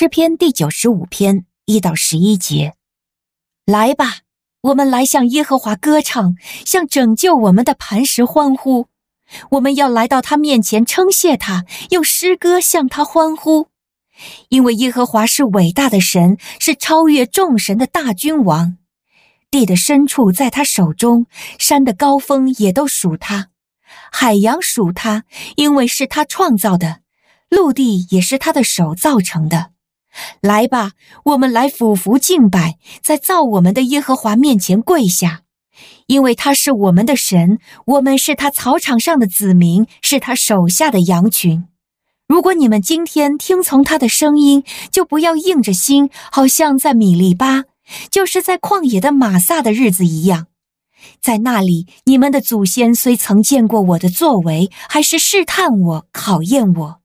诗篇第九十五篇一到十一节，来吧，我们来向耶和华歌唱，向拯救我们的磐石欢呼。我们要来到他面前称谢他，用诗歌向他欢呼，因为耶和华是伟大的神，是超越众神的大君王。地的深处在他手中，山的高峰也都属他，海洋属他，因为是他创造的，陆地也是他的手造成的。来吧，我们来俯伏敬拜，在造我们的耶和华面前跪下，因为他是我们的神，我们是他草场上的子民，是他手下的羊群。如果你们今天听从他的声音，就不要硬着心，好像在米利巴，就是在旷野的玛撒的日子一样。在那里，你们的祖先虽曾见过我的作为，还是试探我，考验我。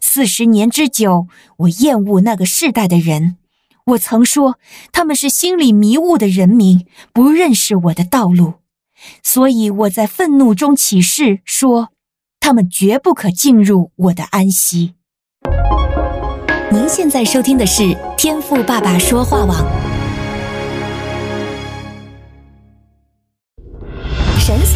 四十年之久，我厌恶那个世代的人。我曾说他们是心里迷雾的人民，不认识我的道路。所以我在愤怒中起誓说，他们绝不可进入我的安息。您现在收听的是天父爸爸说话网。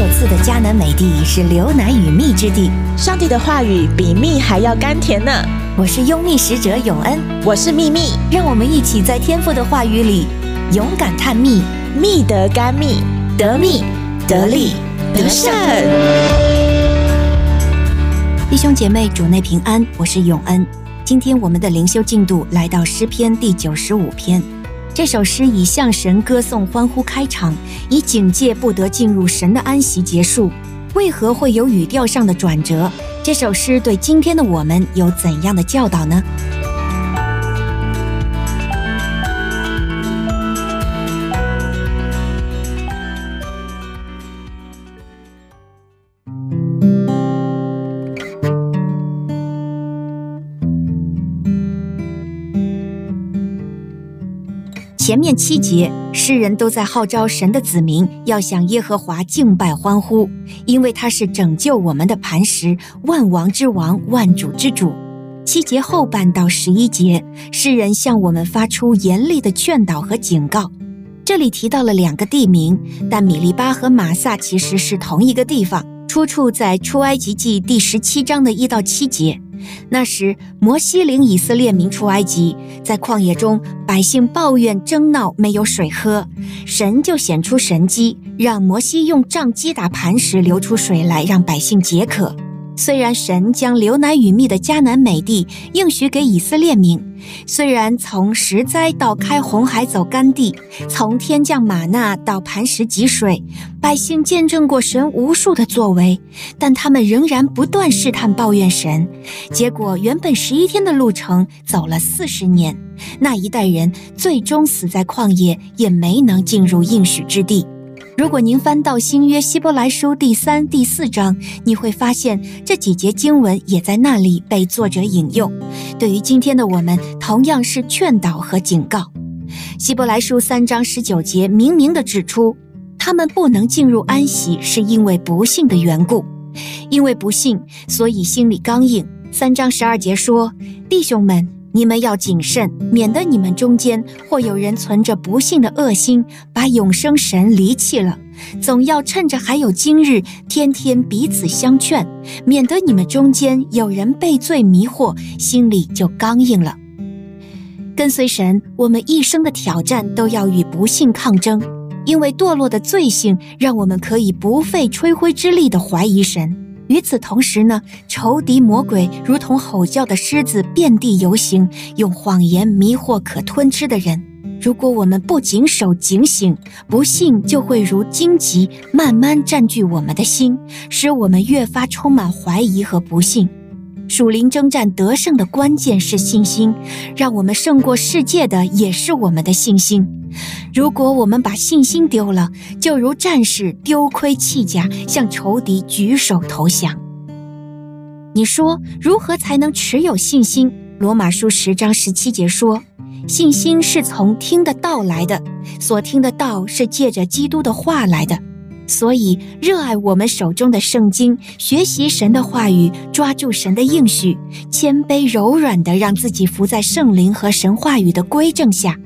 所赐的迦南美地是流奶与蜜之地，上帝的话语比蜜还要甘甜呢。我是拥蜜使者永恩，我是蜜蜜，让我们一起在天父的话语里勇敢探蜜，蜜得甘蜜，得蜜得利得胜。弟兄姐妹，主内平安，我是永恩。今天我们的灵修进度来到诗篇第九十五篇。这首诗以向神歌颂欢呼开场，以警戒不得进入神的安息结束。为何会有语调上的转折？这首诗对今天的我们有怎样的教导呢？前面七节，诗人都在号召神的子民要向耶和华敬拜欢呼，因为他是拯救我们的磐石，万王之王，万主之主。七节后半到十一节，诗人向我们发出严厉的劝导和警告。这里提到了两个地名，但米利巴和玛撒其实是同一个地方，出处在出埃及记第十七章的一到七节。那时，摩西领以色列民出埃及，在旷野中，百姓抱怨争闹，没有水喝，神就显出神机，让摩西用杖击打磐石，流出水来，让百姓解渴。虽然神将流奶与蜜的迦南美地应许给以色列民，虽然从石灾到开红海走干地，从天降玛纳到磐石汲水，百姓见证过神无数的作为，但他们仍然不断试探抱怨神，结果原本十一天的路程走了四十年，那一代人最终死在旷野，也没能进入应许之地。如果您翻到新约希伯来书第三、第四章，你会发现这几节经文也在那里被作者引用。对于今天的我们，同样是劝导和警告。希伯来书三章十九节明明地指出，他们不能进入安息，是因为不信的缘故。因为不信，所以心里刚硬。三章十二节说：“弟兄们。”你们要谨慎，免得你们中间或有人存着不信的恶心，把永生神离弃了。总要趁着还有今日，天天彼此相劝，免得你们中间有人被罪迷惑，心里就刚硬了。跟随神，我们一生的挑战都要与不信抗争，因为堕落的罪性让我们可以不费吹灰之力地怀疑神。与此同时呢，仇敌魔鬼如同吼叫的狮子，遍地游行，用谎言迷惑可吞吃的人。如果我们不谨守警醒，不幸就会如荆棘慢慢占据我们的心，使我们越发充满怀疑和不幸。属灵征战得胜的关键是信心，让我们胜过世界的也是我们的信心。如果我们把信心丢了，就如战士丢盔弃甲，向仇敌举手投降。你说如何才能持有信心？罗马书十章十七节说：“信心是从听的道来的，所听的道是借着基督的话来的。”所以，热爱我们手中的圣经，学习神的话语，抓住神的应许，谦卑柔软地让自己伏在圣灵和神话语的归正下。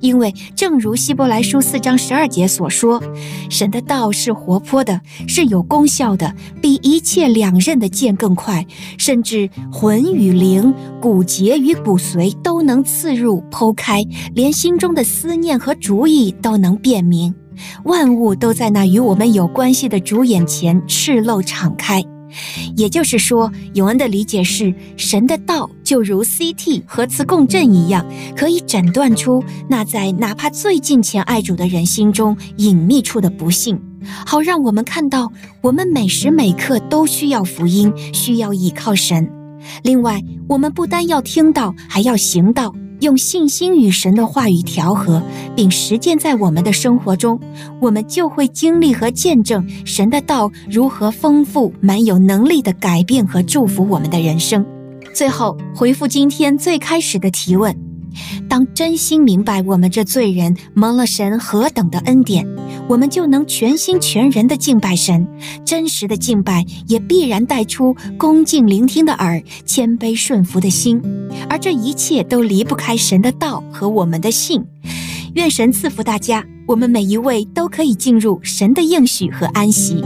因为，正如希伯来书四章十二节所说，神的道是活泼的，是有功效的，比一切两刃的剑更快，甚至魂与灵、骨节与骨髓都能刺入剖开，连心中的思念和主意都能辨明。万物都在那与我们有关系的主眼前赤露敞开，也就是说，永恩的理解是，神的道就如 CT 核磁共振一样，可以诊断出那在哪怕最近前爱主的人心中隐秘处的不幸，好让我们看到，我们每时每刻都需要福音，需要依靠神。另外，我们不单要听道，还要行道。用信心与神的话语调和，并实践在我们的生活中，我们就会经历和见证神的道如何丰富、满有能力的改变和祝福我们的人生。最后，回复今天最开始的提问。当真心明白我们这罪人蒙了神何等的恩典，我们就能全心全人的敬拜神。真实的敬拜也必然带出恭敬聆听的耳、谦卑顺服的心，而这一切都离不开神的道和我们的信。愿神赐福大家，我们每一位都可以进入神的应许和安息。